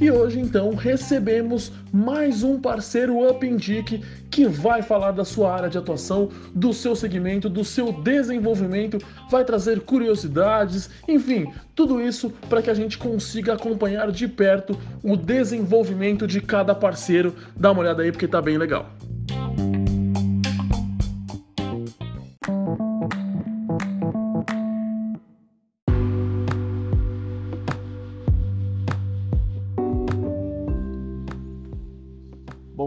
E hoje então recebemos mais um parceiro Up Indique que vai falar da sua área de atuação, do seu segmento, do seu desenvolvimento, vai trazer curiosidades, enfim, tudo isso para que a gente consiga acompanhar de perto o desenvolvimento de cada parceiro. Dá uma olhada aí porque tá bem legal.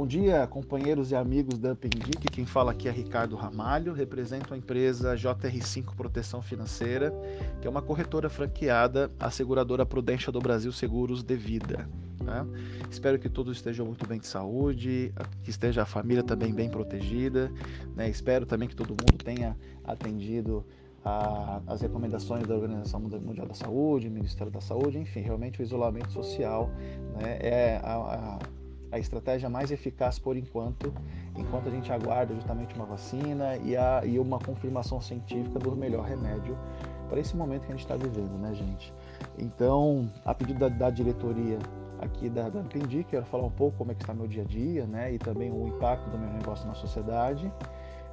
Bom dia, companheiros e amigos da Pendic. Quem fala aqui é Ricardo Ramalho, represento a empresa JR5 Proteção Financeira, que é uma corretora franqueada à seguradora Prudência do Brasil Seguros de Vida. Né? Espero que todos estejam muito bem de saúde, que esteja a família também bem protegida. Né? Espero também que todo mundo tenha atendido a, as recomendações da Organização Mundial da Saúde, Ministério da Saúde, enfim, realmente o isolamento social né, é a, a a estratégia mais eficaz por enquanto, enquanto a gente aguarda justamente uma vacina e, a, e uma confirmação científica do melhor remédio para esse momento que a gente está vivendo, né, gente? Então, a pedido da, da diretoria aqui da, da Ampendi, quero falar um pouco como é que está meu dia a dia, né, e também o impacto do meu negócio na sociedade.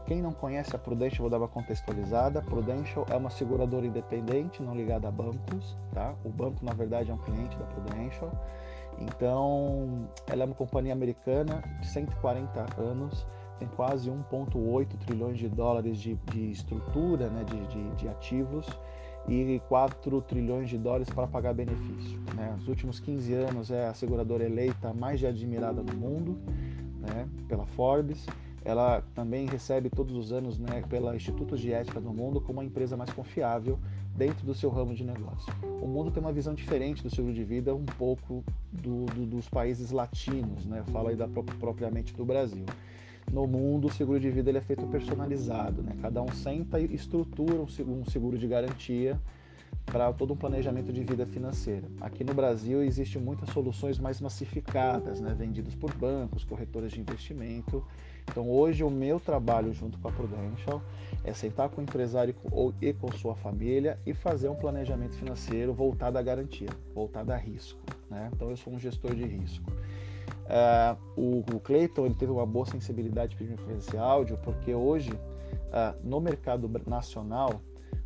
Quem não conhece a Prudential, vou dar uma contextualizada. Prudential é uma seguradora independente, não ligada a bancos, tá? O banco, na verdade, é um cliente da Prudential. Então, ela é uma companhia americana de 140 anos, tem quase 1,8 trilhões de dólares de, de estrutura, né, de, de, de, ativos e 4 trilhões de dólares para pagar benefício. Né? Nos últimos 15 anos é a seguradora eleita mais admirada no mundo né, pela Forbes. Ela também recebe todos os anos né, pela Instituto de Ética do Mundo como a empresa mais confiável dentro do seu ramo de negócio. O mundo tem uma visão diferente do seguro de vida, um pouco do, do, dos países latinos, né? Fala aí da, propriamente do Brasil. No mundo, o seguro de vida ele é feito personalizado, né? Cada um senta e estrutura um seguro de garantia para todo um planejamento de vida financeira. Aqui no Brasil existem muitas soluções mais massificadas, né, vendidas por bancos, corretoras de investimento. Então hoje o meu trabalho junto com a Prudential é sentar com o empresário e com sua família e fazer um planejamento financeiro voltado à garantia, voltado a risco. Né? Então eu sou um gestor de risco. Uh, o, o Clayton ele teve uma boa sensibilidade para esse áudio porque hoje uh, no mercado nacional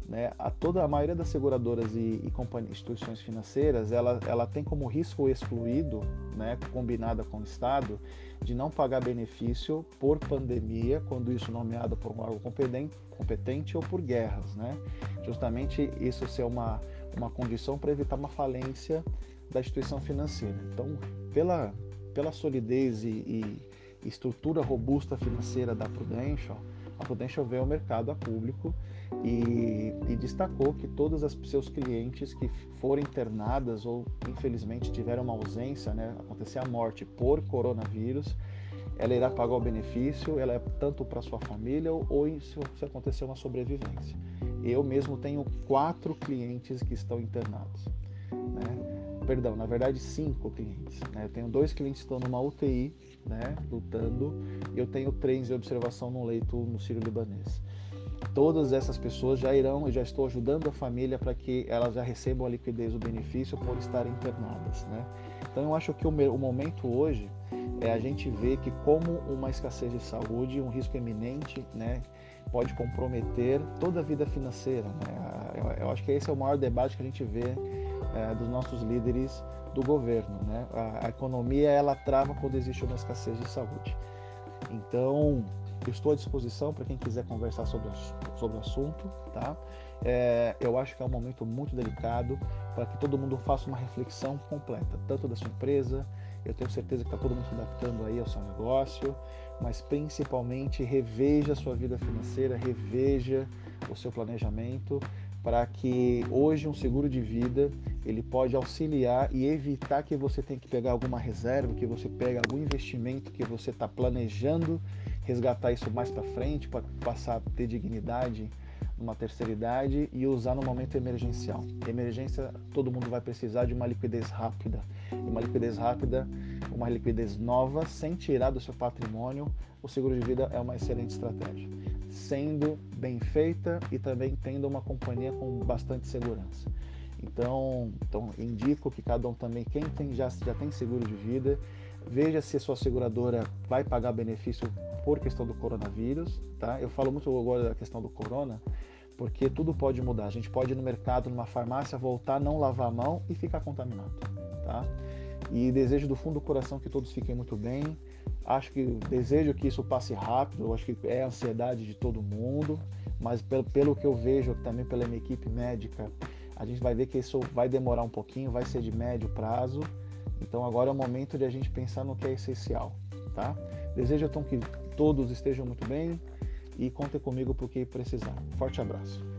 né, a toda a maioria das seguradoras e, e instituições financeiras, ela, ela tem como risco excluído, né, combinada com o Estado, de não pagar benefício por pandemia, quando isso nomeado por um órgão competente, competente ou por guerras, né? Justamente isso ser uma, uma condição para evitar uma falência da instituição financeira. Então, pela, pela solidez e, e estrutura robusta financeira da Prudential, Prudential veio ao mercado a público e, e destacou que todas as seus clientes que foram internadas ou infelizmente tiveram uma ausência, né, acontecer a morte por coronavírus, ela irá pagar o benefício, ela é tanto para sua família ou, se, se acontecer uma sobrevivência. Eu mesmo tenho quatro clientes que estão internados. Né? Perdão, na verdade cinco clientes. Né? Eu tenho dois clientes que estão numa UTI, né, lutando, e eu tenho três de observação no leito no Sírio Libanês todas essas pessoas já irão, eu já estou ajudando a família para que elas já recebam a liquidez, o benefício por estarem internadas, né? Então eu acho que o, o momento hoje é a gente ver que como uma escassez de saúde, um risco eminente, né, pode comprometer toda a vida financeira, né? Eu, eu acho que esse é o maior debate que a gente vê é, dos nossos líderes do governo, né? A, a economia ela trava quando existe uma escassez de saúde. Então, estou à disposição para quem quiser conversar sobre, sobre o assunto, tá? É, eu acho que é um momento muito delicado para que todo mundo faça uma reflexão completa, tanto da sua empresa, eu tenho certeza que está todo mundo se adaptando aí ao seu negócio, mas principalmente reveja a sua vida financeira, reveja o seu planejamento para que hoje um seguro de vida ele pode auxiliar e evitar que você tenha que pegar alguma reserva, que você pegue algum investimento que você está planejando resgatar isso mais para frente, para passar a ter dignidade numa terceira idade e usar no momento emergencial. Emergência, todo mundo vai precisar de uma liquidez rápida. E uma liquidez rápida, uma liquidez nova, sem tirar do seu patrimônio, o seguro de vida é uma excelente estratégia. Sendo bem feita e também tendo uma companhia com bastante segurança. Então, então indico que cada um também, quem tem, já, já tem seguro de vida, veja se a sua seguradora vai pagar benefício por questão do coronavírus, tá? Eu falo muito agora da questão do corona, porque tudo pode mudar. A gente pode ir no mercado, numa farmácia, voltar, não lavar a mão e ficar contaminado, tá? E desejo do fundo do coração que todos fiquem muito bem. Acho que desejo que isso passe rápido. Acho que é a ansiedade de todo mundo, mas pelo, pelo que eu vejo também pela minha equipe médica, a gente vai ver que isso vai demorar um pouquinho, vai ser de médio prazo. Então agora é o momento de a gente pensar no que é essencial, tá? Desejo então que todos estejam muito bem e contem comigo porque precisar. Forte abraço.